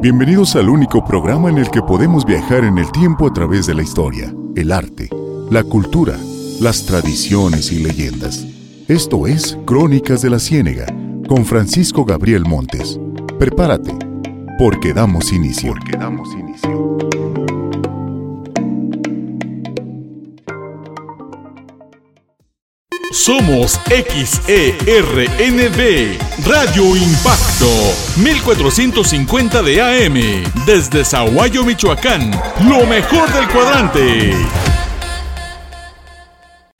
Bienvenidos al único programa en el que podemos viajar en el tiempo a través de la historia, el arte, la cultura, las tradiciones y leyendas. Esto es Crónicas de la Ciénega con Francisco Gabriel Montes. Prepárate, porque damos inicio. Porque damos inicio. Somos XERNB, Radio Impacto, 1450 de AM, desde Zaguayo, Michoacán, lo mejor del cuadrante.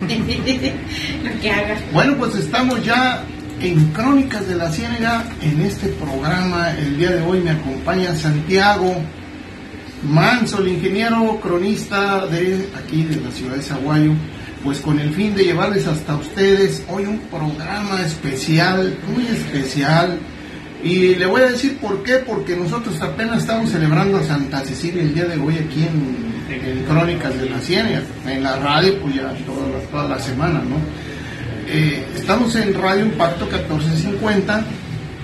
Bueno, pues estamos ya en Crónicas de la Ciénaga, en este programa. El día de hoy me acompaña Santiago Manso, el ingeniero cronista de aquí de la ciudad de Zaguayo pues con el fin de llevarles hasta ustedes hoy un programa especial, muy especial. Y le voy a decir por qué, porque nosotros apenas estamos celebrando a Santa Cecilia el día de hoy aquí en, Crónicas de la Ciénaga, en la radio, pues ya toda la, semana, ¿no? Eh, estamos en Radio Impacto 1450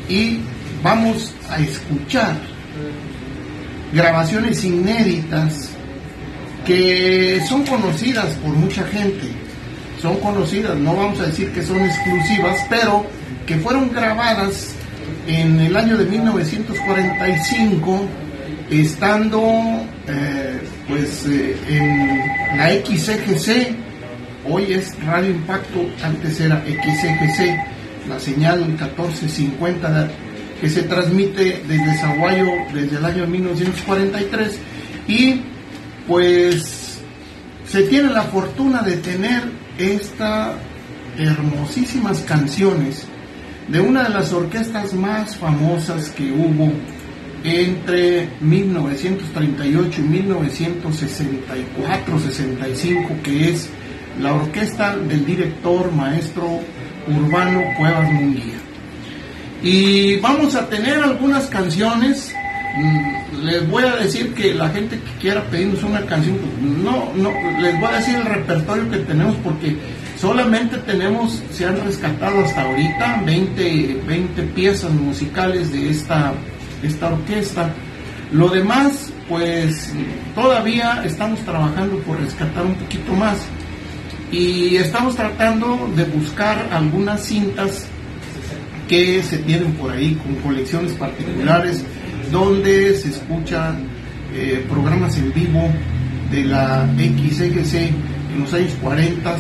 y vamos a escuchar grabaciones inéditas que son conocidas por mucha gente, son conocidas, no vamos a decir que son exclusivas, pero que fueron grabadas en el año de 1945, estando eh, pues eh, en la XCGC, hoy es Radio Impacto, antes era XCGC, la señal 1450 que se transmite desde Zaguayo desde el año 1943 y pues se tiene la fortuna de tener estas hermosísimas canciones de una de las orquestas más famosas que hubo entre 1938 y 1964-65, que es la orquesta del director maestro Urbano Cuevas Munguía. Y vamos a tener algunas canciones Mm, les voy a decir que la gente que quiera pedirnos una canción, no, no, les voy a decir el repertorio que tenemos porque solamente tenemos, se han rescatado hasta ahorita 20, 20 piezas musicales de esta, esta orquesta. Lo demás, pues todavía estamos trabajando por rescatar un poquito más y estamos tratando de buscar algunas cintas que se tienen por ahí con colecciones particulares donde se escuchan eh, programas en vivo de la XGC en los años 40,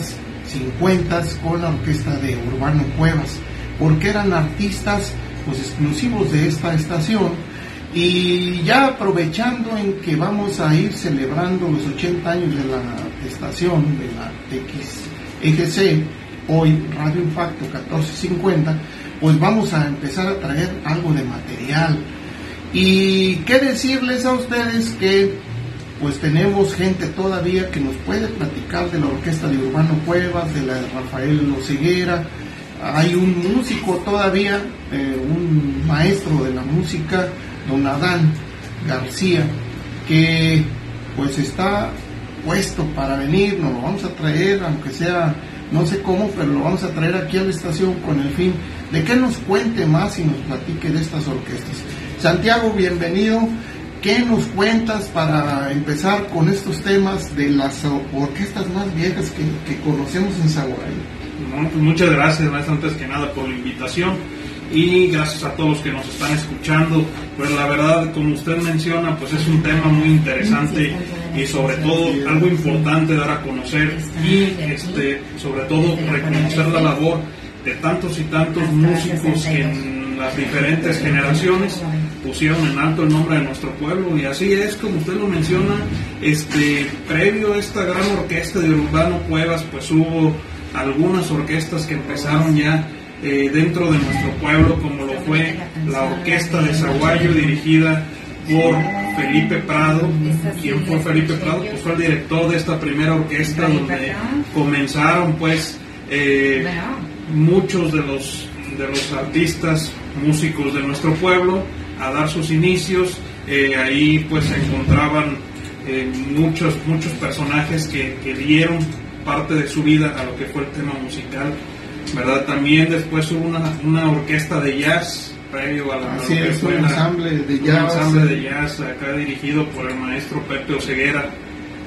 50 con la orquesta de Urbano Cuevas, porque eran artistas pues exclusivos de esta estación. Y ya aprovechando en que vamos a ir celebrando los 80 años de la estación de la XGC, hoy Radio Impacto 1450, pues vamos a empezar a traer algo de material, y qué decirles a ustedes que pues tenemos gente todavía que nos puede platicar de la orquesta de Urbano Cuevas, de la de Rafael Oseguera, hay un músico todavía, eh, un maestro de la música, don Adán García, que pues está puesto para venir, nos lo vamos a traer, aunque sea no sé cómo, pero lo vamos a traer aquí a la estación con el fin de que nos cuente más y nos platique de estas orquestas. Santiago, bienvenido. ¿Qué nos cuentas para empezar con estos temas de las orquestas más viejas que, conocemos en Zaguayo? Pues muchas gracias, maestro, antes que nada por la invitación y gracias a todos los que nos están escuchando. Pues la verdad, como usted menciona, pues es un tema muy interesante y sobre todo algo importante dar a conocer y este, sobre todo reconocer la labor de tantos y tantos músicos en las diferentes generaciones pusieron en alto el nombre de nuestro pueblo y así es como usted lo menciona este previo a esta gran orquesta de Urbano Cuevas pues hubo algunas orquestas que empezaron ya eh, dentro de nuestro pueblo como lo fue la orquesta de Zaguayo dirigida por Felipe Prado. ¿Quién fue Felipe Prado? Pues fue el director de esta primera orquesta donde comenzaron pues eh, muchos de los de los artistas músicos de nuestro pueblo a dar sus inicios. Eh, ahí pues se encontraban eh, muchos, muchos personajes que, que, dieron parte de su vida a lo que fue el tema musical. ¿verdad? También después hubo una, una orquesta de jazz previo a la Así es, un ensamble de jazz. Un ensamble de jazz acá dirigido por el maestro Pepe Oseguera,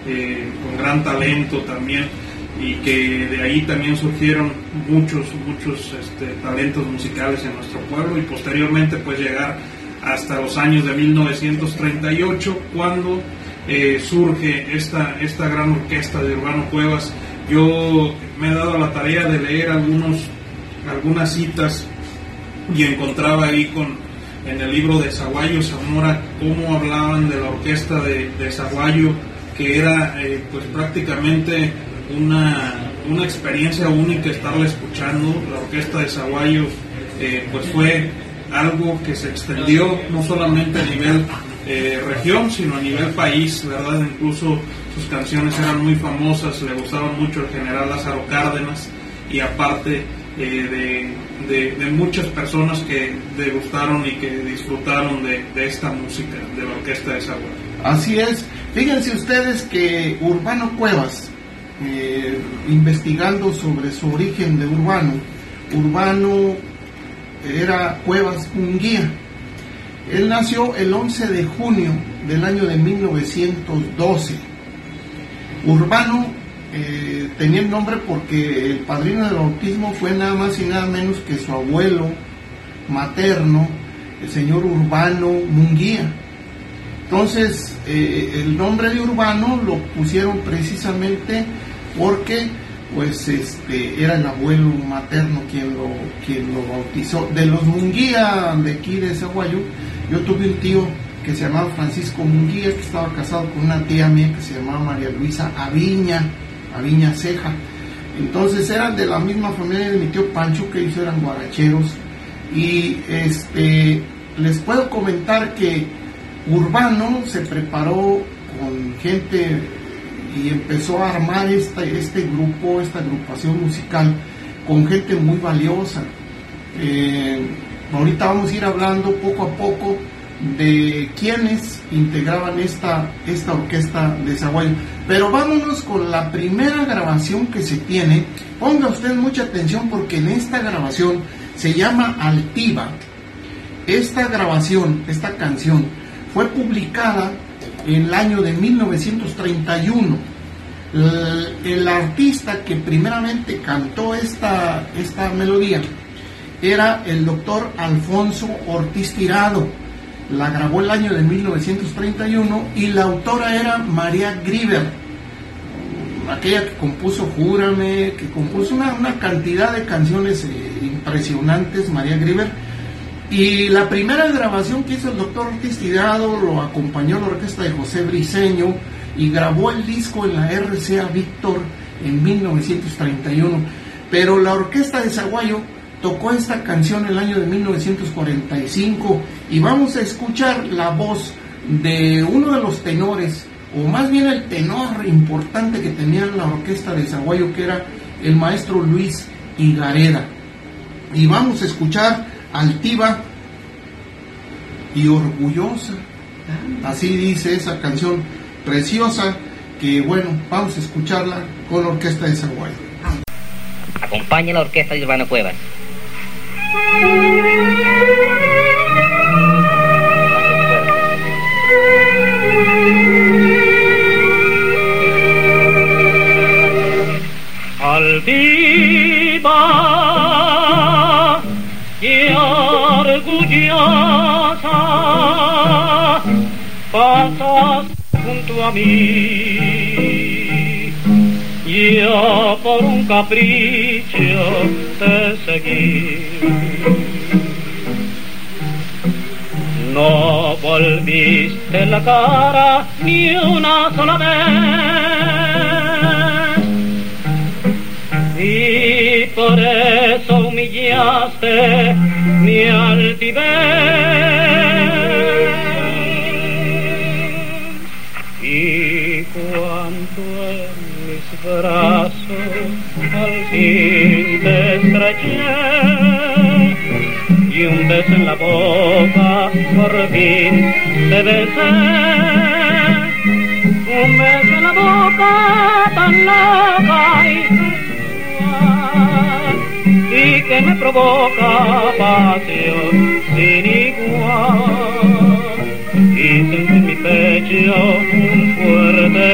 eh, con gran talento también, y que de ahí también surgieron muchos, muchos este, talentos musicales en nuestro pueblo y posteriormente pues llegar hasta los años de 1938 cuando eh, surge esta, esta gran orquesta de Urbano Cuevas. Yo me he dado la tarea de leer algunos, algunas citas y encontraba ahí con, en el libro de Zaguayo Zamora cómo hablaban de la orquesta de, de Zaguayo, que era eh, pues prácticamente una, una, experiencia única estarla escuchando. La orquesta de Zaguayo eh, pues fue algo que se extendió no solamente a nivel eh, región, sino a nivel país, ¿verdad? Incluso sus canciones eran muy famosas, le gustaba mucho el general Lázaro Cárdenas y aparte eh, de, muchas personas que degustaron y que disfrutaron de, esta música, de la orquesta de Sagua. Así es, fíjense ustedes que Urbano Cuevas, eh, investigando sobre su origen de Urbano, Urbano era Cuevas un guía. Él nació el 11 de junio del año de 1912. Urbano eh, tenía el nombre porque el padrino del bautismo fue nada más y nada menos que su abuelo materno, el señor Urbano Munguía. Entonces, eh, el nombre de Urbano lo pusieron precisamente porque pues este era el abuelo materno quien lo quien lo bautizó. De los Munguía de aquí de Zaguayo yo tuve un tío que se llamaba Francisco Munguía que estaba casado con una tía mía que se llamaba María Luisa Aviña Aviña Ceja. Entonces eran de la misma familia de mi tío Pancho que ellos eran guaracheros. Y este les puedo comentar que Urbano se preparó con gente y empezó a armar este, este grupo, esta agrupación musical con gente muy valiosa. Eh, ahorita vamos a ir hablando poco a poco de quienes integraban esta, esta orquesta de Zaguayo. Pero vámonos con la primera grabación que se tiene. Ponga usted mucha atención porque en esta grabación se llama Altiva. Esta grabación, esta canción, fue publicada en el año de 1931. El, artista que primeramente cantó esta, esta melodía era el doctor Alfonso Ortiz Tirado. La grabó el año de 1931 y la autora era María Grieber, aquella que compuso Júrame, que compuso una, cantidad de canciones eh, impresionantes, María Grieber y la primera grabación que hizo el doctor Ortiz Tirado lo acompañó la orquesta de José Briceño y grabó el disco en la RCA Víctor en 1931. Pero la orquesta de Zaguayo tocó esta canción el año de 1945 y vamos a escuchar la voz de uno de los tenores, o más bien el tenor importante que tenía la orquesta de Zaguayo, que era el maestro Luis Higareda. Y vamos a escuchar altiva y orgullosa. Así dice esa canción preciosa que bueno, vamos a escucharla con la orquesta de Zaguay. Acompaña la orquesta de Urbano Cuevas. Altiva orgullosa pasas junto a mí. Yo por un capricho te seguí. No volviste la cara ni una sola vez. Y por eso humillaste mi altivez. Y cuando en mis brazos al fin te estreché y un beso en la boca por fin te besé. Un beso en la boca tan loca que me provoca pasión sin igual. Y siento en mi pecho un fuerte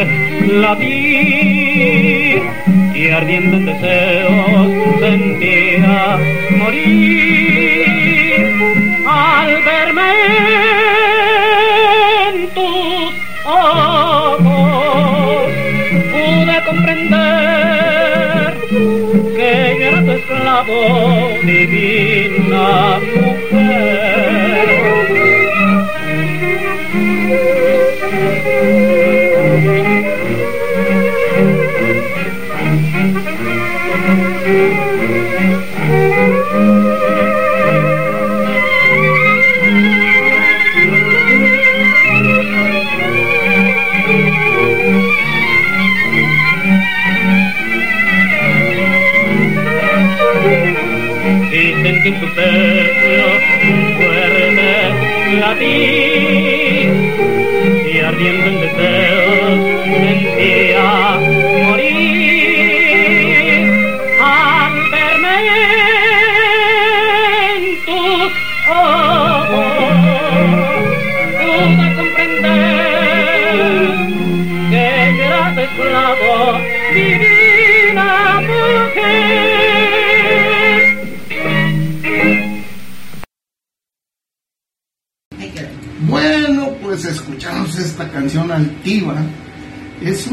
latir y ardiendo en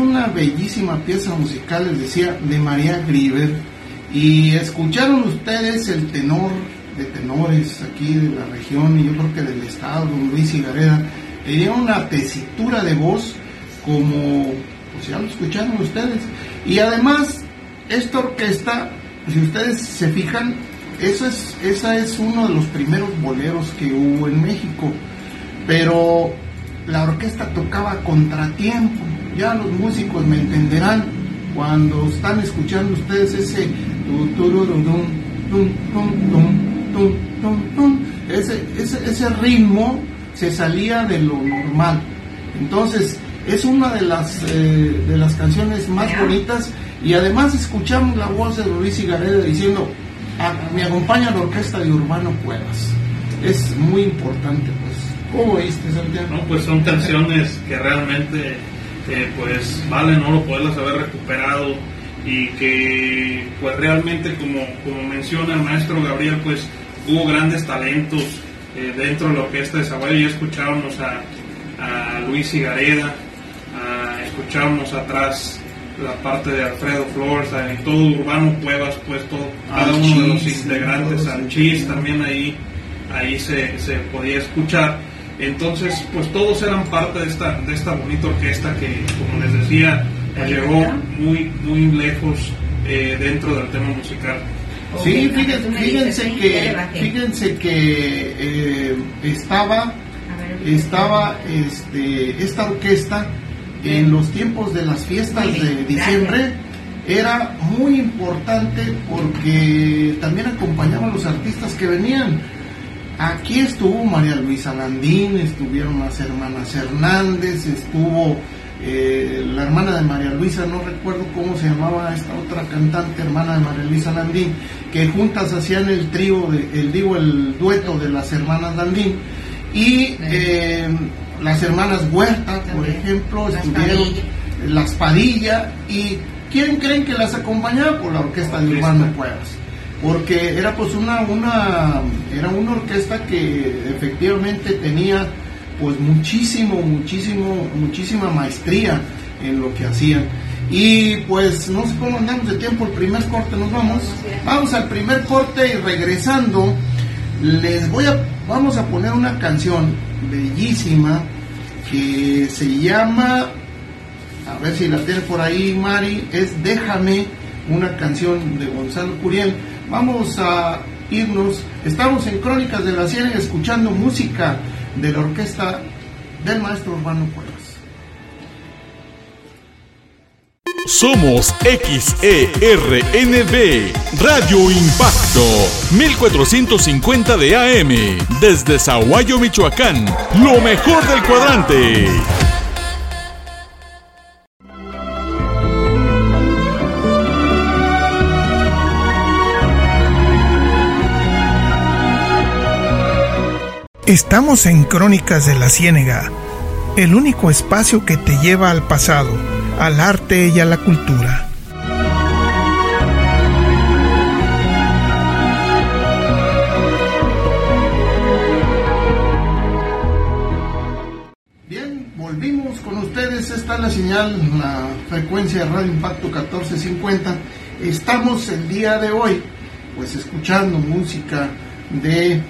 una bellísima pieza musical, les decía, de María Grieber. Y escucharon ustedes el tenor de tenores aquí de la región y yo creo que del estado, Luis Higareda. Tenía una tesitura de voz como, pues ya lo escucharon ustedes. Y además, esta orquesta, si ustedes se fijan, eso es, esa es uno de los primeros boleros que hubo en México pero la orquesta tocaba contratiempo. Ya los músicos me entenderán cuando están escuchando ustedes ese ese, ese, ritmo se salía de lo normal. Entonces, es una de las, eh, de las canciones más bonitas y además escuchamos la voz de Luis Higareda diciendo, "Ah, me acompaña la orquesta de Urbano Cuevas. Es muy importante, pues. ¿Cómo viste, Santiago? No, pues son canciones que realmente eh, pues valen oro poderlas haber recuperado y que pues realmente como, como menciona el maestro Gabriel pues hubo grandes talentos eh, dentro de la orquesta de Zaguayo ya escuchábamos a, a Luis Higareda a- escuchábamos atrás la parte de Alfredo Flores y todo Urbano Cuevas pues todo, cada uno de los integrantes. Chis también ahí ahí se, se podía escuchar. Entonces, pues todos eran parte de esta, de esta bonita orquesta que, como les decía, pues, llegó muy, muy lejos eh, dentro del tema musical. Sí, fíjense, fíjense que, fíjense que eh, estaba, A ver, estaba este, esta orquesta en los tiempos de las fiestas de diciembre. Era muy importante porque también acompañaba a los artistas que venían. Aquí estuvo María Luisa Landín, estuvieron las hermanas Hernández, estuvo eh, la hermana de María Luisa, no recuerdo cómo se llamaba esta otra cantante, hermana de María Luisa Landín, que juntas hacían el trío, de, el digo, el dueto de las hermanas Landín. Y eh, las hermanas Huerta, por ejemplo, Las estuvieron Padilla. las Padilla. ¿Y quién creen que las acompañaba? Por la orquesta de Orquesta. Urbano Cuevas porque era pues una una era una orquesta que efectivamente tenía pues muchísimo muchísimo muchísima maestría en lo que hacían y pues no sé cómo andamos de tiempo el primer corte nos vamos. Vamos al primer corte y regresando les voy a vamos a poner una canción bellísima que se llama a ver si la tiene por ahí Mari, es Déjame, una canción de Gonzalo Curiel. Vamos a irnos, estamos en Crónicas de la Ciénaga escuchando música de la orquesta del maestro Urbano Cuevas. Somos XERNB, Radio Impacto, 1450 de AM, desde Zaguayo, Michoacán, lo mejor del cuadrante. Estamos en Crónicas de la Ciénega, el único espacio que te lleva al pasado, al arte y a la cultura. Bien, volvimos con ustedes. Esta es la señal, la frecuencia de Radio Impacto 1450. Estamos el día de hoy, pues escuchando música de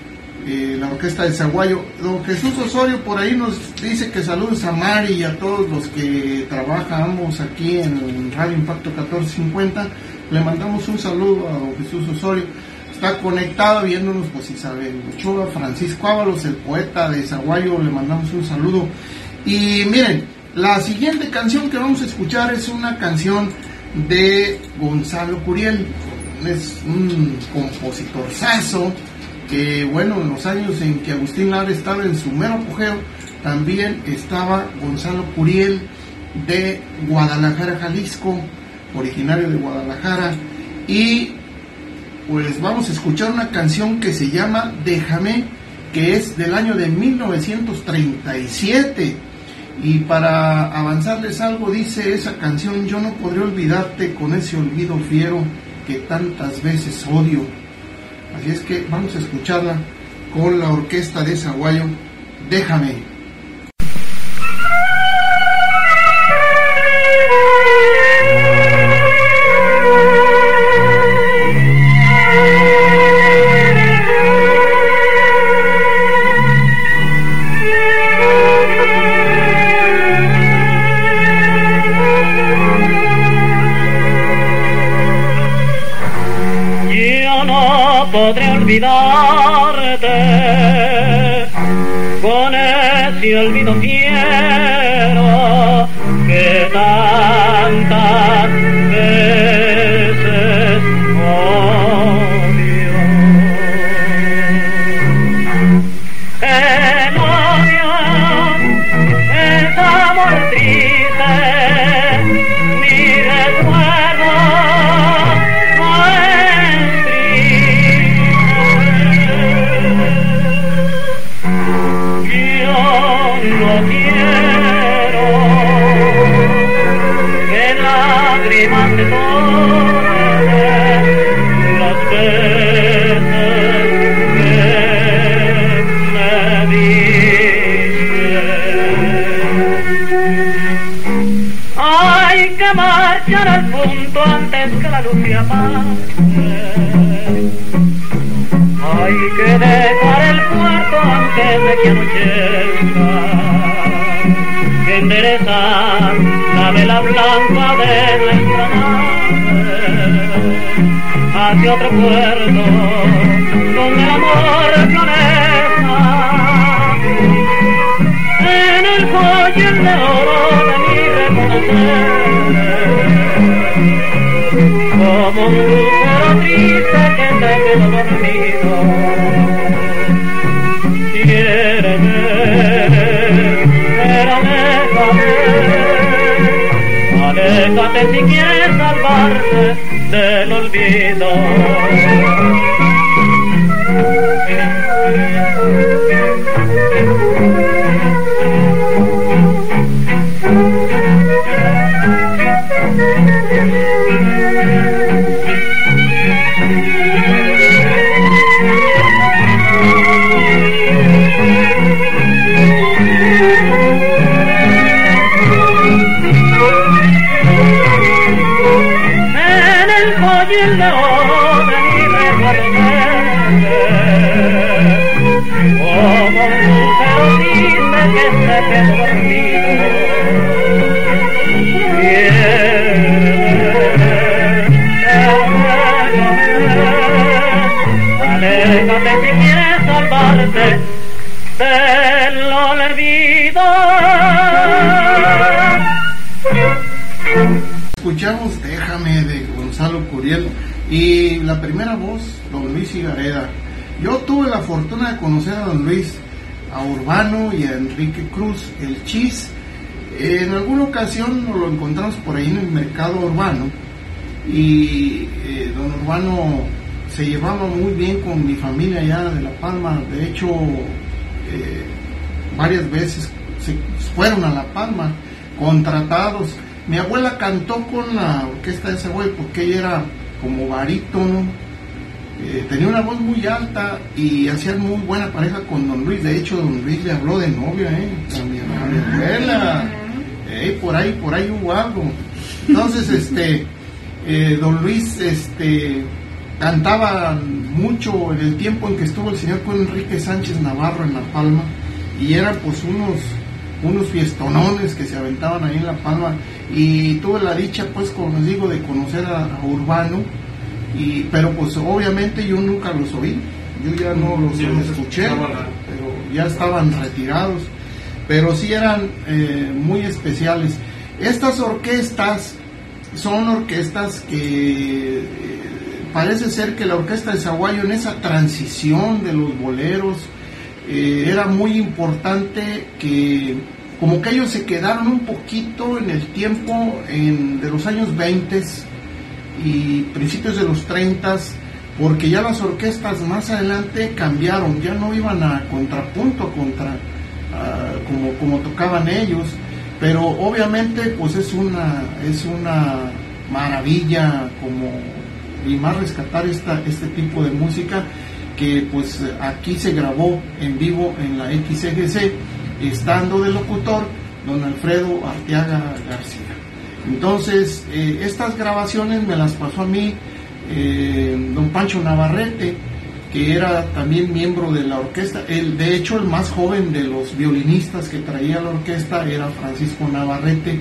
eh, la orquesta de Zaguayo. Don Jesús Osorio por ahí nos dice que saludos a Mari y a todos los que trabajamos aquí en Radio Impacto 1450. Le mandamos un saludo a don Jesús Osorio. Está conectado viéndonos pues Isabel Ochoa, Francisco Ábalos, el poeta de Zaguayo, le mandamos un saludo. Y miren, la siguiente canción que vamos a escuchar es una canción de Gonzalo Curiel. Es un compositor sazo que bueno, en los años en que Agustín Lara estaba en su mero apogeo, también estaba Gonzalo Curiel de Guadalajara, Jalisco, originario de Guadalajara, y pues vamos a escuchar una canción que se llama Déjame, que es del año de 1937. Y para avanzarles algo, dice esa canción, yo no podré olvidarte con ese olvido fiero que tantas veces odio. Así es que vamos a escucharla con la orquesta de Zaguayo. Déjame. Podré olvidarte. Con ese olvido fiero que tantas puerto antes de que anochezca. Que enderezar la vela blanca de nuestra nave hacia otro puerto donde el amor florezca. En el joyel de oro de mi reconocer como un lucero triste aléjate si quieres salvarte del olvido. Y la primera voz, don Luis Higareda. Yo tuve la fortuna de conocer a don Luis, a Urbano y a Enrique Cruz, el Chis. En alguna ocasión nos lo encontramos por ahí en el mercado urbano y eh, don Urbano se llevaba muy bien con mi familia allá de La Palma. De hecho, eh, varias veces fueron a La Palma contratados. Mi abuela cantó con la orquesta de ese güey porque ella era como barítono, eh, tenía una voz muy alta y hacía muy buena pareja con don Luis. De hecho, don Luis le habló de novia, ¿eh? A mi, a mi abuela. Eh, por ahí, por ahí hubo algo. Entonces, este, eh, don Luis, este, cantaba mucho en el tiempo en que estuvo el señor con Enrique Sánchez Navarro en La Palma y eran pues unos unos fiestonones que se aventaban ahí en La Palma y tuve la dicha pues como les digo de conocer a, a Urbano y pero pues obviamente yo nunca los oí yo ya no los escuché pero ya estaban retirados pero sí eran eh, muy especiales. Estas orquestas son orquestas que eh, parece ser que la orquesta de Zaguayo en esa transición de los boleros eh, era muy importante que como que ellos se quedaron un poquito en el tiempo en- de los años 20 y principios de los 30 porque ya las orquestas más adelante cambiaron, ya no iban a contrapunto contra ah, como, como tocaban ellos, pero obviamente pues es una es una maravilla como y más rescatar esta, este tipo de música que pues aquí se grabó en vivo en la XGC estando de locutor don Alfredo Arteaga García. Entonces, eh, estas grabaciones me las pasó a mí eh, don Pancho Navarrete, que era también miembro de la orquesta. El, de hecho, el más joven de los violinistas que traía la orquesta era Francisco Navarrete.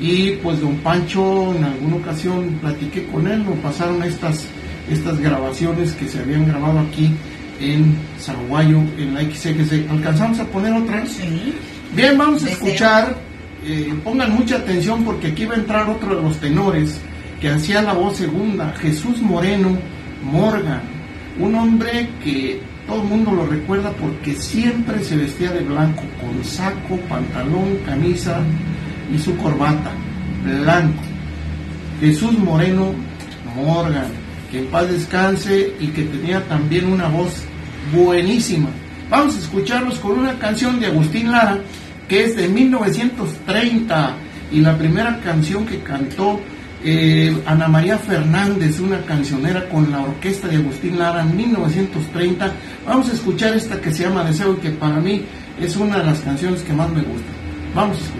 Y pues don Pancho, en alguna ocasión platiqué con él, nos pasaron estas, estas grabaciones que se habían grabado aquí en Zaguayo, en la XXC. ¿Alcanzamos a poner otra? Sí. Bien, vamos a escuchar, eh, pongan mucha atención porque aquí va a entrar otro de los tenores que hacía la voz segunda, Jesús Moreno Morgan, un hombre que todo el mundo lo recuerda porque siempre se vestía de blanco, con saco, pantalón, camisa y su corbata, blanco. Jesús Moreno Morgan, que en paz descanse y que tenía también una voz buenísima. Vamos a escucharlos con una canción de Agustín Lara que es de 1930 y la primera canción que cantó eh, Ana María Fernández, una cancionera con la orquesta de Agustín Lara en 1930. Vamos a escuchar esta que se llama Deseo y que para mí es una de las canciones que más me gustan. Vamos a escucharla.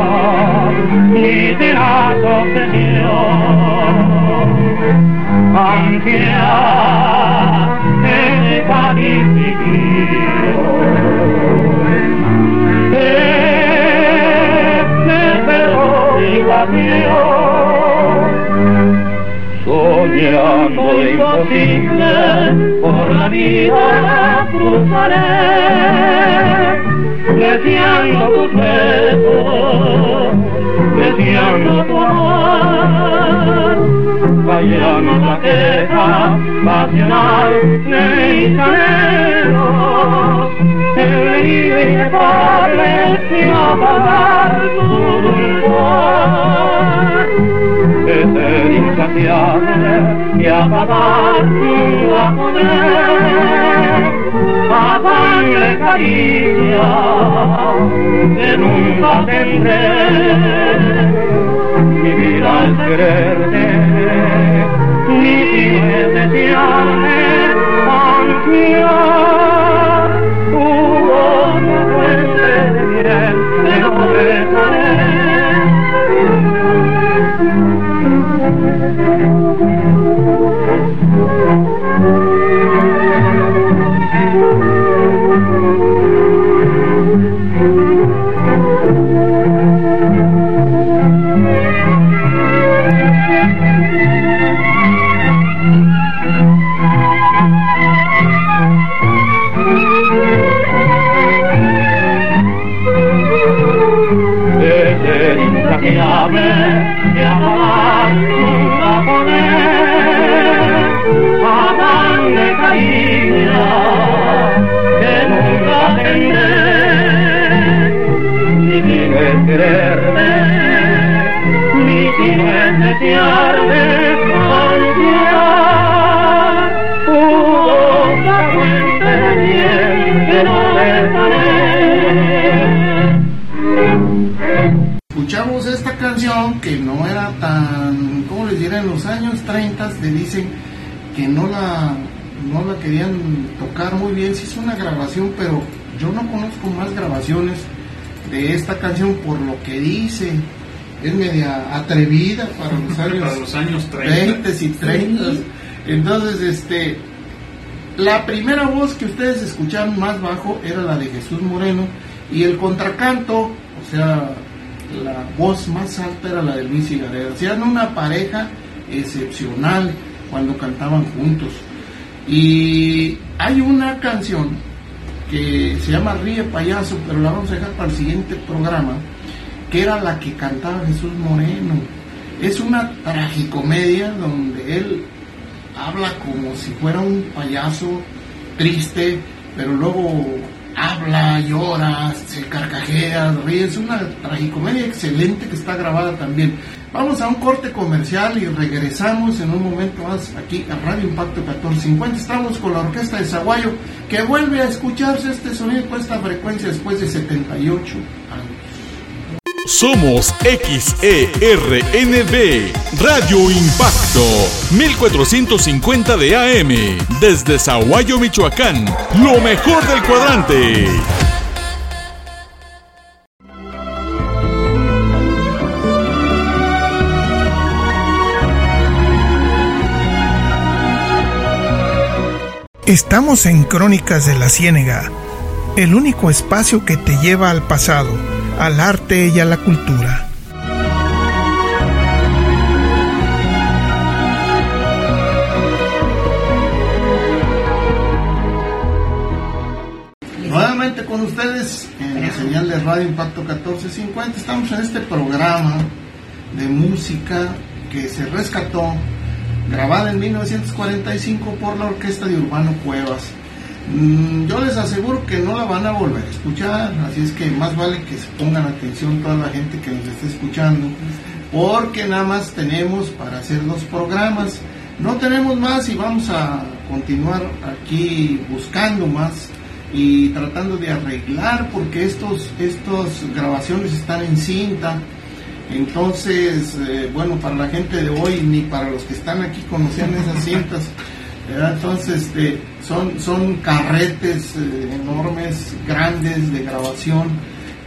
Lo imposible, por la vida cruzaré, deseando tus besos, deseando tu amor. Vayamos la queja pasional de mis anhelos, el venir y llevarle sin apagar tu dulzor ser insaciable y acabar nunca poder pagarle caricia que nunca tendré. Mi vida es quererte vida es desearme tu voz me fuente de miel Música Escuchamos esta canción que no era tan, ¿cómo les diré? En los años 30 le dicen que no la, no la querían tocar muy bien. Sí es una grabación, pero yo no conozco más grabaciones de esta canción por lo que dice. Es media atrevida para los años, Para los años 30. 20 y 30. Entonces, este, la primera voz que ustedes escucharon más bajo era la de Jesús Moreno y el contracanto, o sea, la voz más alta era la de Luis sea, eran una pareja excepcional cuando cantaban juntos. Y hay una canción que se llama Ríe Payaso, pero la vamos a dejar para el siguiente programa, que era la que cantaba Jesús Moreno. Es una tragicomedia donde él habla como si fuera un payaso triste, pero luego habla, llora, se carcajea, ríe. Es una tragicomedia excelente que está grabada también. Vamos a un corte comercial y regresamos en un momento más aquí a Radio Impacto 1450. Estamos con la orquesta de Zaguayo que vuelve a escucharse este sonido con esta frecuencia después de 78 años. Somos XERNB, Radio Impacto, 1450 de AM, desde Zaguayo, Michoacán, lo mejor del cuadrante. Estamos en Crónicas de la Ciénega, el único espacio que te lleva al pasado, al arte y a la cultura. Nuevamente con ustedes en la señal de Radio Impacto 1450. Estamos en este programa de música que se rescató, grabada en 1945 por la orquesta de Urbano Cuevas. Mm, Yo les aseguro que no la van a volver a escuchar, así es que más vale que se pongan atención toda la gente que nos esté escuchando, porque nada más tenemos para hacer dos programas. No tenemos más y vamos a continuar aquí buscando más y tratando de arreglar porque estos estas grabaciones están en cinta entonces eh, bueno para la gente de hoy ni para los que están aquí conocían esas cintas entonces este, son son carretes eh, enormes grandes de grabación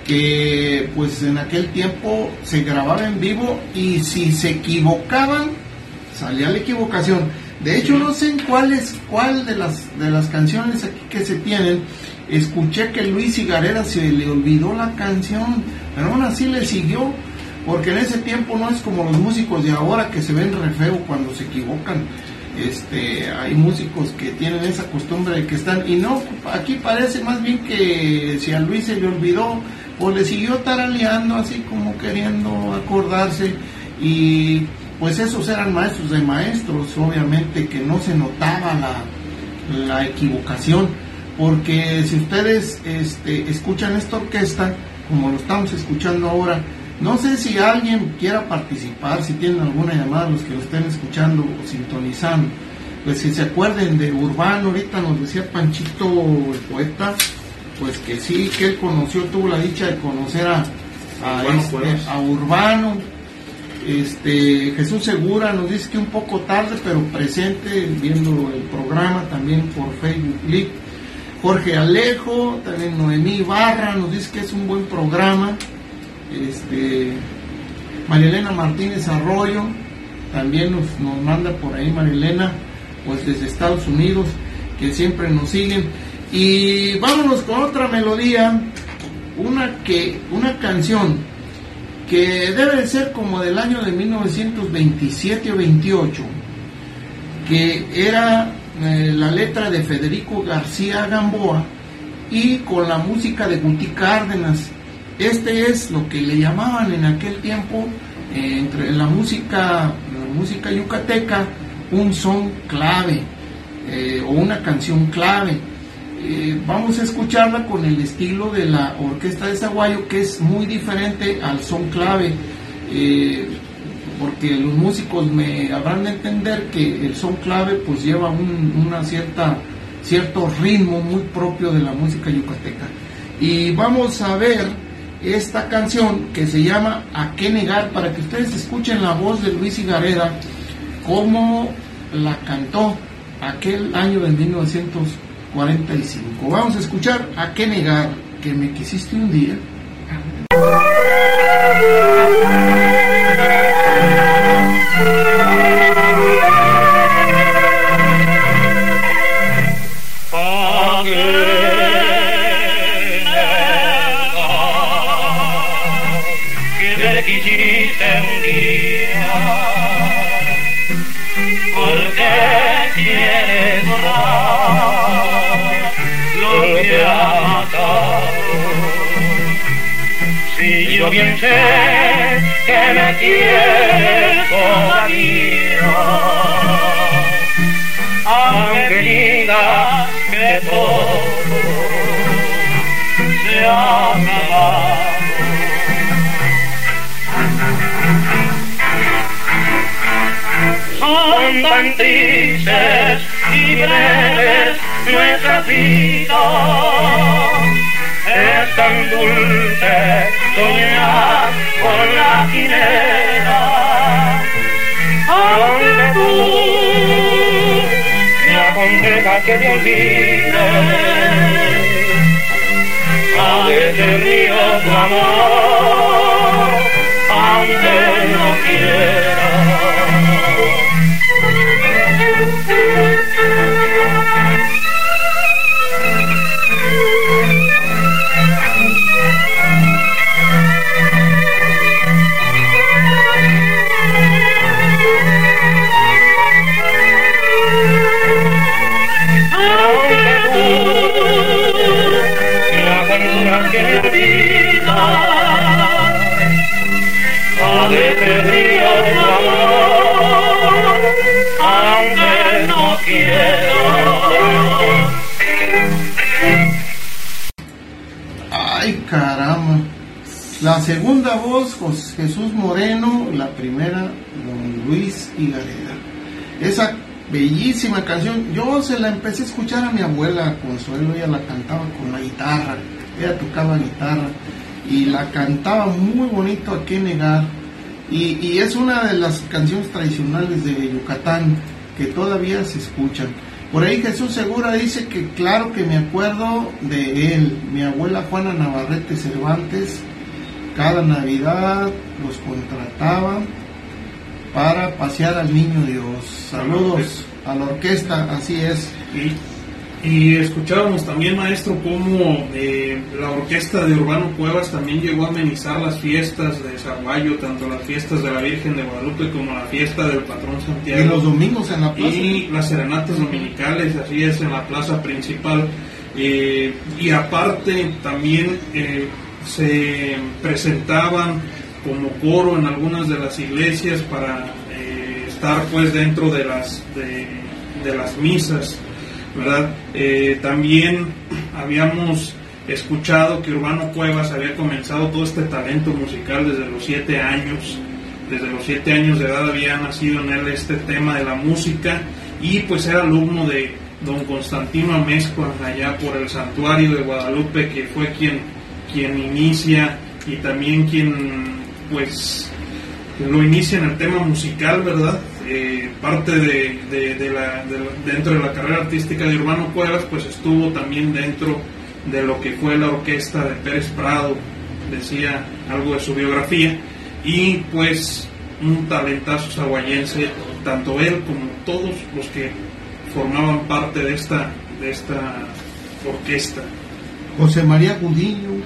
que pues en aquel tiempo se grababa en vivo y si se equivocaban salía la equivocación. De hecho no sé en cuál es cuál de las de las canciones aquí que se tienen escuché que Luis Higareda se le olvidó la canción pero aún así le siguió porque en ese tiempo no es como los músicos de ahora que se ven re feo cuando se equivocan este hay músicos que tienen esa costumbre de que están y no aquí parece más bien que si a Luis se le olvidó pues le siguió taraleando así como queriendo acordarse y pues esos eran maestros de maestros obviamente que no se notaba la, la equivocación porque si ustedes este, escuchan esta orquesta como lo estamos escuchando ahora no sé si alguien quiera participar, si tienen alguna llamada, los que lo estén escuchando o sintonizando. Pues si se acuerden de Urbano, ahorita nos decía Panchito, el poeta, pues que sí, que él conoció, tuvo la dicha de conocer a, a, Urbano este, Cuevas. a Urbano. Este, Jesús Segura nos dice que un poco tarde, pero presente, viendo el programa también por Facebook Live. Jorge Alejo, también Noemí Barra nos dice que es un buen programa este, María Elena Martínez Arroyo, también nos, nos manda por ahí Marilena, pues desde Estados Unidos, que siempre nos siguen. Y vámonos con otra melodía, una, que, una canción que debe de ser como del año de 1927 o 28, que era eh, la letra de Federico García Gamboa y con la música de Guti Cárdenas. Este es lo que le llamaban en aquel tiempo, eh, entre la música, la música yucateca, un son clave eh, o una canción clave. Eh, vamos a escucharla con el estilo de la orquesta de Zaguayo, que es muy diferente al son clave, eh, porque los músicos me habrán de entender que el son clave pues lleva un, una cierta cierto ritmo muy propio de la música yucateca. Y vamos a ver esta canción que se llama A qué negar, para que ustedes escuchen la voz de Luis Higareda, cómo la cantó aquel año de 1945. Vamos a escuchar A qué negar que me quisiste un día. Si yo bien sé que me quieres todavía aunque digas que todo se ha acabado. Son tan tristes y breves nuestras vidas. Es tan dulce soñar con la quimera. Aunque tú me aconsejas que te olvides, a veces río tu amor, aunque no quiera. Segunda voz, Jos- Jesús Moreno, la primera, don Luis Higareda. Esa bellísima canción, yo se la empecé a escuchar a mi abuela Consuelo, ella la cantaba con la guitarra, ella tocaba guitarra y la cantaba muy bonito a qué negar. Y, y es una de las canciones tradicionales de Yucatán que todavía se escuchan. Por ahí Jesús Segura dice que claro que me acuerdo de él, mi abuela Juana Navarrete Cervantes, cada Navidad los contrataba para pasear al niño Dios. Saludos a la orquesta, así es. Y, y escuchábamos también, maestro, cómo eh, la orquesta de Urbano Cuevas también llegó a amenizar las fiestas de Zaguayo, tanto las fiestas de la Virgen de Guadalupe como la fiesta del Patrón Y Santiago. los domingos en la plaza. y las serenatas dominicales, así es, en la plaza principal. Eh, y aparte también eh, se presentaban como coro en algunas de las iglesias para eh, estar pues dentro de las, de, las misas, ¿verdad? Eh, también habíamos escuchado que Urbano Cuevas había comenzado todo este talento musical desde los siete años desde los siete años de edad había nacido en él este tema de la música y pues era alumno de don Constantino Amezcua allá por el santuario de Guadalupe que fue quien, quien inicia y también quien pues lo inicia en el tema musical, ¿verdad? Eh, parte de, la, de la- dentro de la carrera artística de Urbano Cuevas pues estuvo también dentro de lo que fue la orquesta de Pérez Prado, decía algo de su biografía y pues un talentazo saguayense, tanto él como todos los que formaban parte de esta, de esta orquesta. José María Gudiño.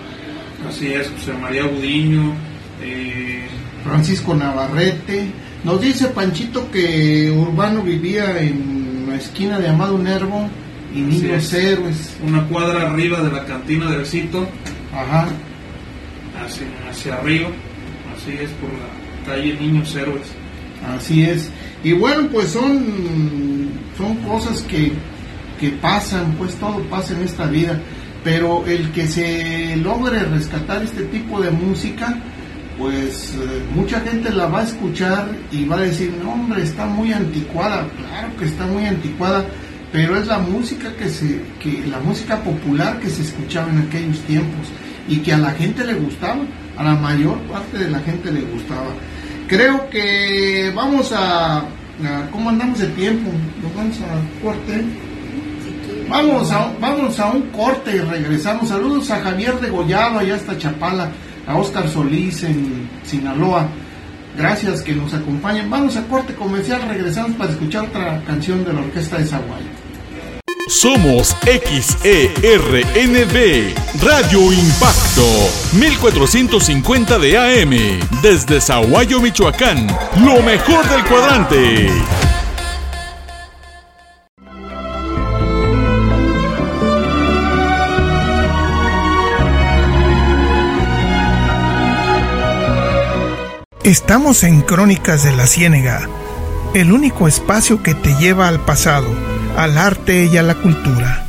Así es, José María Gudiño. Eh, Francisco Navarrete. Nos dice Panchito que Urbano vivía en la esquina de Amado Nervo y Niños Héroes. Una cuadra arriba de la cantina del Cito. Ajá. Hacia, hacia arriba. Así es, por la calle Niños Héroes. Así es. Y bueno, pues son, son cosas que, que pasan, pues todo pasa en esta vida. Pero el que se logre rescatar este tipo de música, pues eh, mucha gente la va a escuchar y va a decir, no hombre, está muy anticuada, claro que está muy anticuada, pero es la música que se, que la música popular que se escuchaba en aquellos tiempos y que a la gente le gustaba, a la mayor parte de la gente le gustaba. Creo que vamos a, a ¿cómo andamos de tiempo? ¿Nos vamos a corte? Vamos a, vamos a un corte y regresamos. Saludos a Javier de Gollado, allá hasta Chapala, a Oscar Solís en Sinaloa. Gracias que nos acompañen. Vamos a corte comercial, regresamos para escuchar otra canción de la Orquesta de Zaguayo. Somos XERNB, Radio Impacto, 1450 de AM, desde Zaguayo, Michoacán, lo mejor del cuadrante. Estamos en Crónicas de la Ciénega, el único espacio que te lleva al pasado, al arte y a la cultura.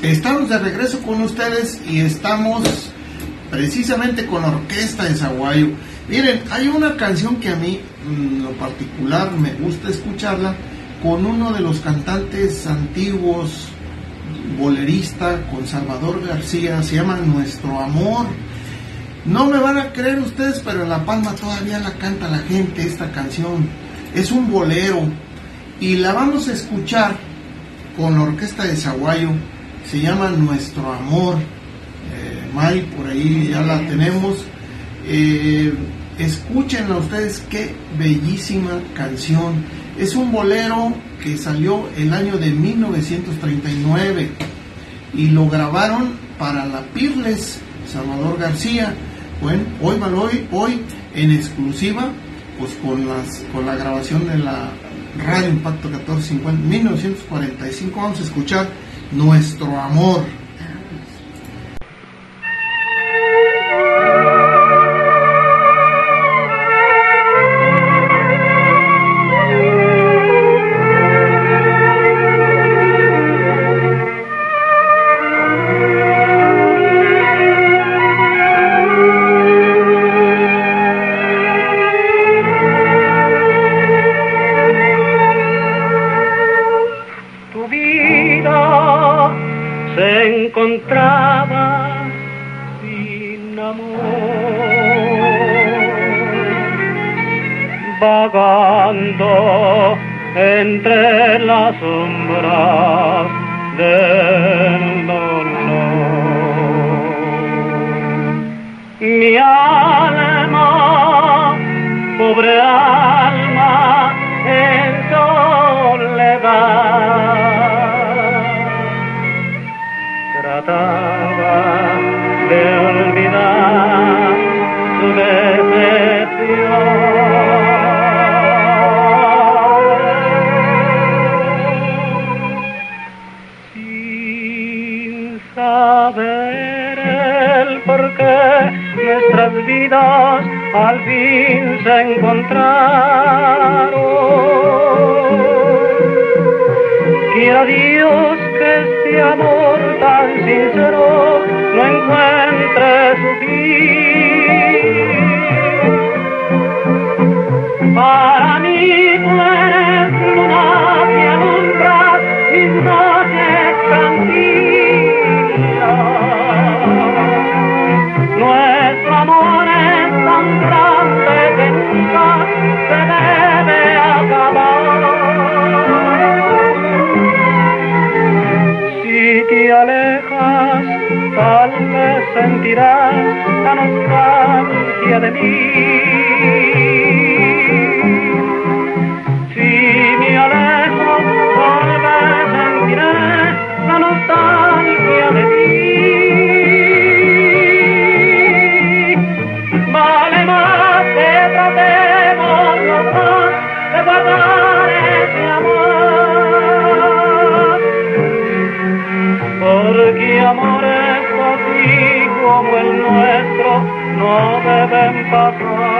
Estamos de regreso con ustedes y estamos precisamente con la orquesta de Zaguayo. Miren, hay una canción que a mí, en lo particular, me gusta escucharla con uno de los cantantes antiguos, bolerista, con Salvador García, se llama Nuestro Amor. No me van a creer ustedes, pero La Palma todavía la canta la gente esta canción. Es un bolero y la vamos a escuchar con la orquesta de Zaguayo. Se llama Nuestro Amor. Eh, May, por ahí ya la tenemos. Eh, escúchenla ustedes, qué bellísima canción. Es un bolero que salió el año de 1939 y lo grabaron para la Pirles Salvador García. Bueno, hoy, hoy, hoy en exclusiva, pues con, las, con la grabación de la Radio Impacto 1450, 1945, vamos a escuchar Nuestro Amor. Al fin se encontraron. Quiera Dios que este amor tan sincero no encuentre su fin. Sentirás la nostalgia de mí. No deben pasar.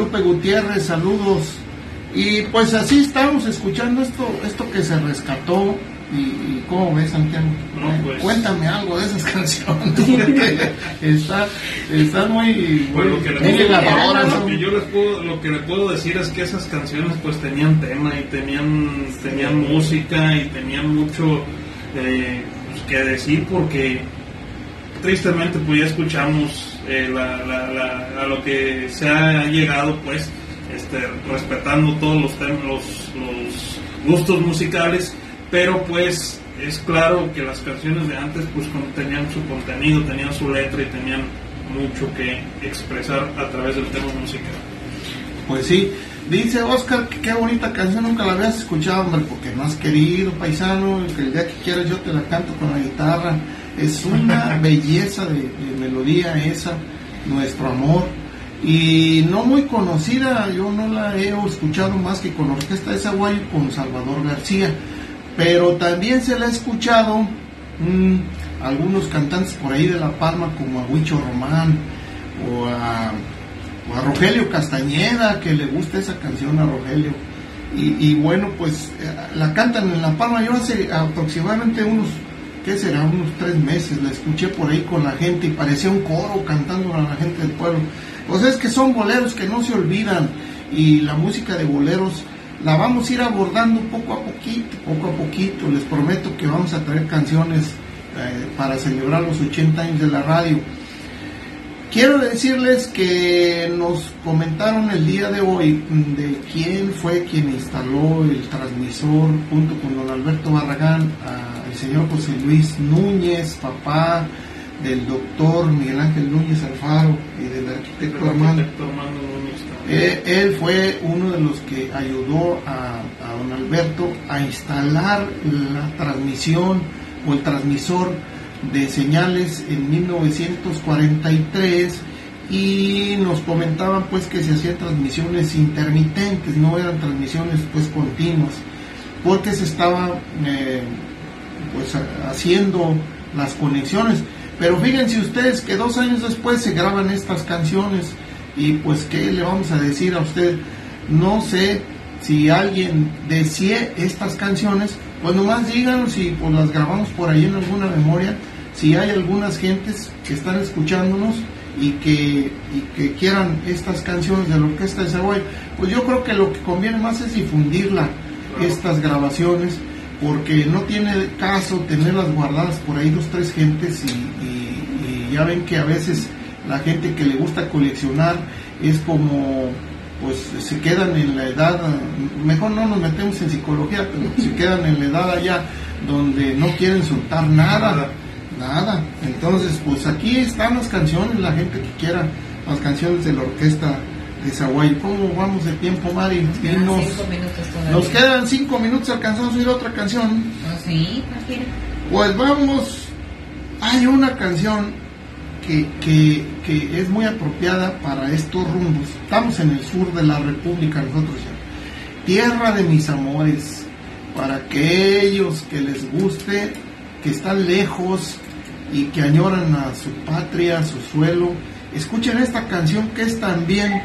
Guadalupe Gutiérrez, saludos. Y pues así estamos escuchando esto, esto que se rescató. Y, y cómo ves, Santiago. No, pues- Cuéntame algo de esas canciones. porque está, están muy, lo que, muy puedo, lo que yo les puedo, lo que le puedo decir es que esas canciones pues tenían tema y tenían, tenían música y tenían mucho eh, pues, que decir porque tristemente pues ya escuchamos eh, la- la- la- a lo que se ha llegado pues este, respetando todos los los, gustos musicales, pero pues es claro que las canciones de antes pues tenían su contenido, tenían su letra y tenían mucho que expresar a través del tema musical. Pues sí, dice Oscar que qué bonita canción, nunca la habías escuchado, porque no has querido, paisano, el día que quieras yo te la canto con la guitarra. Es una belleza de, melodía esa, nuestro amor. Y no muy conocida, yo no la he escuchado más que con Orquesta de Zaguayo con Salvador García. Pero también se la ha escuchado mm, algunos cantantes por ahí de La Palma, como a Huicho Román o a o a Rogelio Castañeda, que le gusta esa canción a Rogelio. Y, y bueno, pues eh, la cantan en La Palma. Yo hace aproximadamente unos, ¿qué será? Unos tres meses la escuché por ahí con la gente y parecía un coro cantando a la gente del pueblo. O sea, es que son boleros que no se olvidan y la música de boleros la vamos a ir abordando poco a poquito, poco a poquito. Les prometo que vamos a traer canciones eh, para celebrar los 80 años de la radio. Quiero decirles que nos comentaron el día de hoy de quién fue quien instaló el transmisor junto con don Alberto Barragán, al señor José Luis Núñez, papá del doctor Miguel Ángel Núñez Alfaro y del arquitecto Armando. Arquitecto Armando Núñez también. Eh, él fue uno de los que ayudó a, a don Alberto a instalar la transmisión o el transmisor de señales en 1943 y nos comentaban pues que se hacían transmisiones intermitentes, no eran transmisiones pues continuas, porque se estaba eh, pues ha- haciendo las conexiones. Pero fíjense ustedes que dos años después se graban estas canciones y pues qué le vamos a decir a usted, no sé si alguien decía estas canciones, pues nomás díganos si pues las grabamos por ahí en alguna memoria, si hay algunas gentes que están escuchándonos y que, y que quieran estas canciones de la Orquesta de Zaguayo, pues yo creo que lo que conviene más es difundirla, estas grabaciones, porque no tiene caso tenerlas guardadas por ahí dos, tres gentes y, y- y ya ven que a veces la gente que le gusta coleccionar es como pues se quedan en la edad, mejor no nos metemos en psicología, pero se quedan en la edad allá donde no quieren soltar nada, nada. Entonces, pues aquí están las canciones, la gente que quiera las canciones de la orquesta de Zaguay. ¿Cómo vamos de tiempo, Mari? Nos quedan cinco minutos, alcanzamos a oír otra canción. Ah, sí. Pues vamos, hay una canción que, que, que es muy apropiada para estos rumbos. Estamos en el sur de la República nosotros ya. Tierra de mis amores, para aquellos que les guste, que están lejos y que añoran a su patria, a su suelo, escuchen esta canción que es también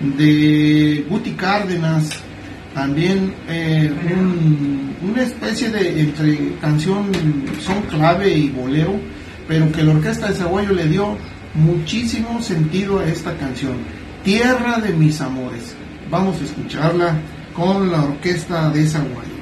de Guti Cárdenas, también eh, un- una especie de entre canción son clave y bolero, pero que la orquesta de Zaguayo le dio muchísimo sentido a esta canción, Tierra de mis amores. Vamos a escucharla con la orquesta de Zaguayo.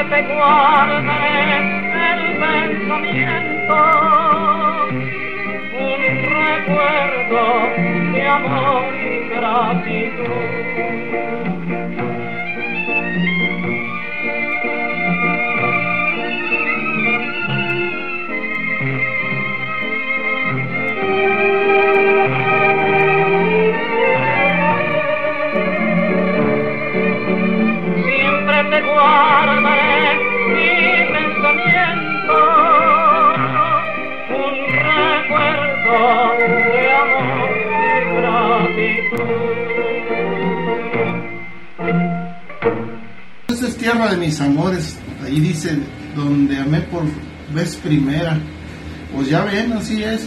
Siempre te guardaré el pensamiento, Esa es tierra de mis amores, ahí dice, donde amé por vez primera. Pues ya ven, así es.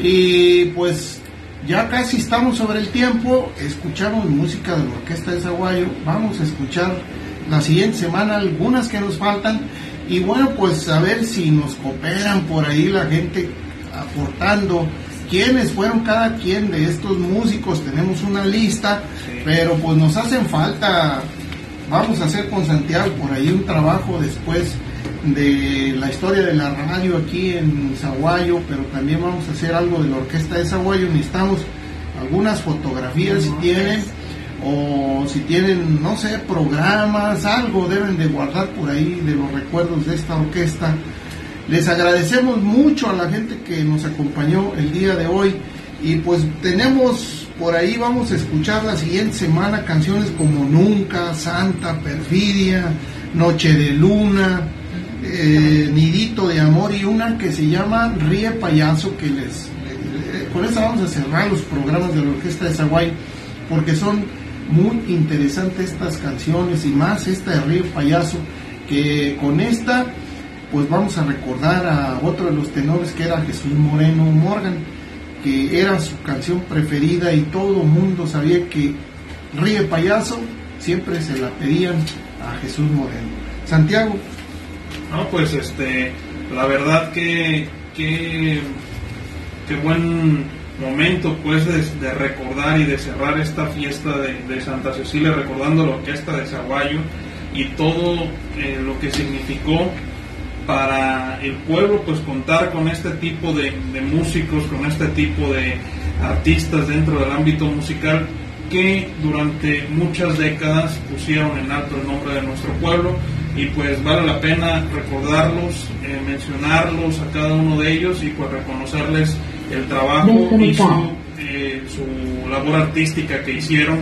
Y pues ya casi estamos sobre el tiempo, escuchamos música de la Orquesta de Zaguayo, vamos a escuchar la siguiente semana algunas que nos faltan y bueno, pues a ver si nos cooperan por ahí la gente aportando quiénes fueron cada quien de estos músicos, tenemos una lista, pero pues nos hacen falta vamos a hacer con Santiago por ahí un trabajo después de la historia de la radio aquí en Zaguayo, pero también vamos a hacer algo de la orquesta de Zaguayo. Necesitamos algunas fotografías si tienen, o si tienen, no sé, programas, algo deben de guardar por ahí de los recuerdos de esta orquesta. Les agradecemos mucho a la gente que nos acompañó el día de hoy. Y pues tenemos por ahí vamos a escuchar la siguiente semana canciones como Nunca, Santa, Perfidia, Noche de Luna, eh, Nidito de Amor y una que se llama Ríe Payaso que les... eh, con esa vamos a cerrar los programas de la Orquesta de Zaguay porque son muy interesantes estas canciones y más esta de Ríe Payaso que con esta pues vamos a recordar a otro de los tenores que era Jesús Moreno Morgan, que era su canción preferida y todo mundo sabía que Ríe Payaso siempre se la pedían a Jesús Moreno. Santiago. No, pues este, la verdad que, que, qué buen momento pues de, recordar y de cerrar esta fiesta de, de Santa Cecilia recordando la orquesta de Zaguayo y todo eh, lo que significó para el pueblo pues contar con este tipo de, de, músicos, con este tipo de artistas dentro del ámbito musical que durante muchas décadas pusieron en alto el nombre de nuestro pueblo y pues vale la pena recordarlos, eh, mencionarlos a cada uno de ellos y pues reconocerles el trabajo y su, eh, su labor artística que hicieron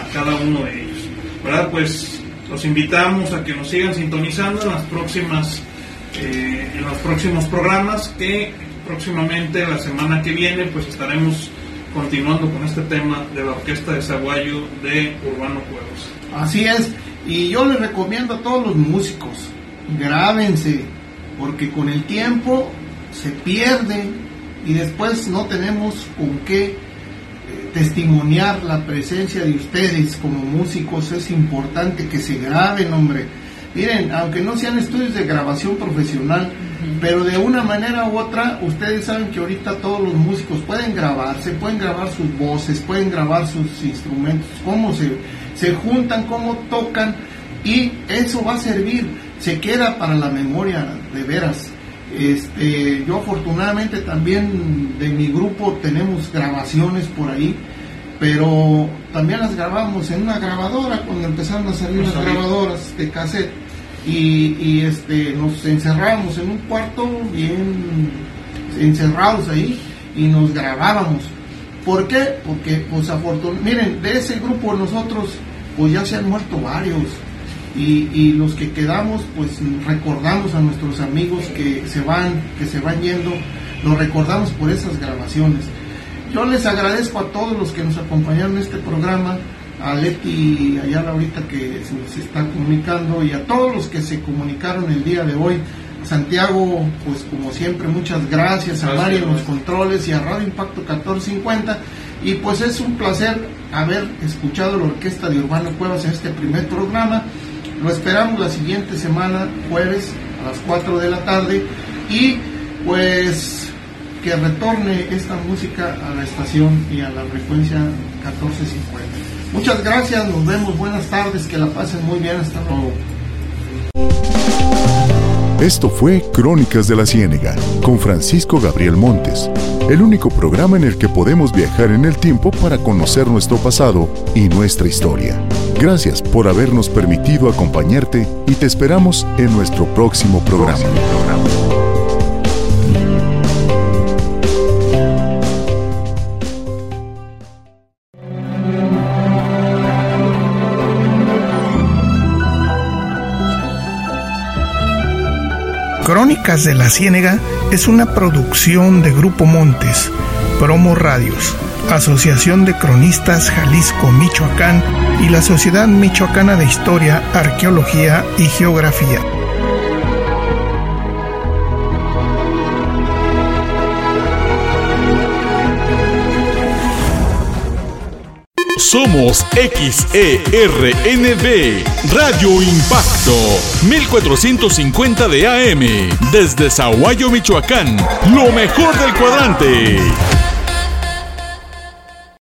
a cada uno de ellos. ¿Verdad? Pues los invitamos a que nos sigan sintonizando en las próximas eh, en los próximos programas que próximamente la semana que viene pues estaremos continuando con este tema de la orquesta de Zaguayo de Urbano Juegos. Así es, y yo les recomiendo a todos los músicos, grábense, porque con el tiempo se pierden y después no tenemos con qué eh, testimoniar la presencia de ustedes como músicos. Es importante que se graben, hombre. Miren, aunque no sean estudios de grabación profesional, pero de una manera u otra, ustedes saben que ahorita todos los músicos pueden grabarse, pueden grabar sus voces, pueden grabar sus instrumentos, cómo se, se juntan, cómo tocan, y eso va a servir, se queda para la memoria, de veras. Este, yo afortunadamente también de mi grupo tenemos grabaciones por ahí, pero también las grabamos en una grabadora cuando empezaron a salir las grabadoras de cassette y, y, este nos encerrábamos en un cuarto bien encerrados ahí y nos grabábamos. ¿Por qué? Porque pues afortunadamente, miren, de ese grupo nosotros pues ya se han muerto varios y, y, los que quedamos pues recordamos a nuestros amigos que se van, que se van yendo, los recordamos por esas grabaciones. Yo les agradezco a todos los que nos acompañaron en este programa, a Leti Ayala ahorita que se nos está comunicando y a todos los que se comunicaron el día de hoy. Santiago, pues como siempre, muchas gracias, a Mario en los controles y a Radio Impacto 1450. Y pues es un placer haber escuchado la orquesta de Urbano Cuevas en este primer programa. Lo esperamos la siguiente semana, jueves, a las 4 de la tarde. Y pues que retorne esta música a la estación y a la frecuencia 1450. Muchas gracias, nos vemos, buenas tardes, que la pasen muy bien, hasta luego. Esto fue Crónicas de la Ciénega con Francisco Gabriel Montes, el único programa en el que podemos viajar en el tiempo para conocer nuestro pasado y nuestra historia. Gracias por habernos permitido acompañarte y te esperamos en nuestro próximo programa. Crónicas de la Ciénega es una producción de Grupo Montes, Promo Radios, Asociación de Cronistas Jalisco Michoacán y la Sociedad Michoacana de Historia, Arqueología y Geografía. Somos XERNB, Radio Impacto, 1450 de AM, desde Zaguayo, Michoacán, lo mejor del cuadrante.